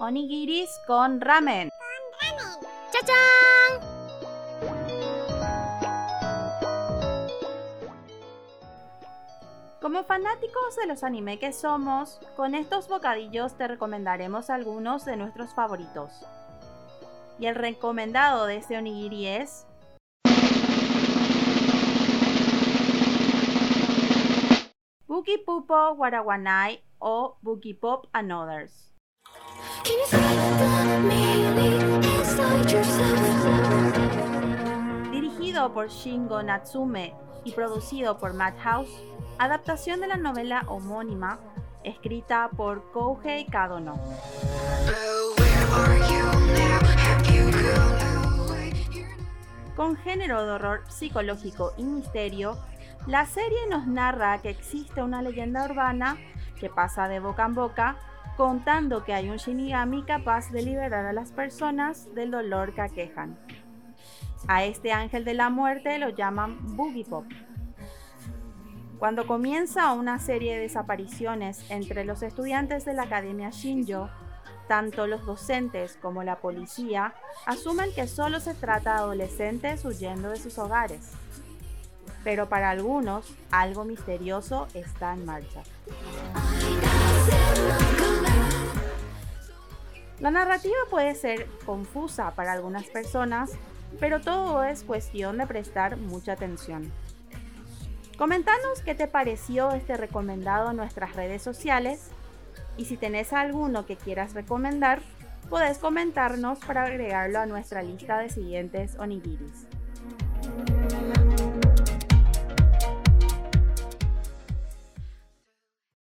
onigiris con ramen. ¡Chachán! Como fanáticos de los anime que somos, con estos bocadillos te recomendaremos algunos de nuestros favoritos. Y el recomendado de este onigiri es Buki Pupo Warawanai o Buki Pop and Others. Dirigido por Shingo Natsume y producido por Madhouse, adaptación de la novela homónima escrita por Kouhei Kadono. Con género de horror psicológico y misterio, la serie nos narra que existe una leyenda urbana que pasa de boca en boca contando que hay un Shinigami capaz de liberar a las personas del dolor que aquejan. A este ángel de la muerte lo llaman Boogie Pop. Cuando comienza una serie de desapariciones entre los estudiantes de la Academia Shinjo, tanto los docentes como la policía asumen que solo se trata de adolescentes huyendo de sus hogares. Pero para algunos, algo misterioso está en marcha. La narrativa puede ser confusa para algunas personas, pero todo es cuestión de prestar mucha atención. Comentanos qué te pareció este recomendado en nuestras redes sociales y si tenés alguno que quieras recomendar, podés comentarnos para agregarlo a nuestra lista de siguientes onigiris.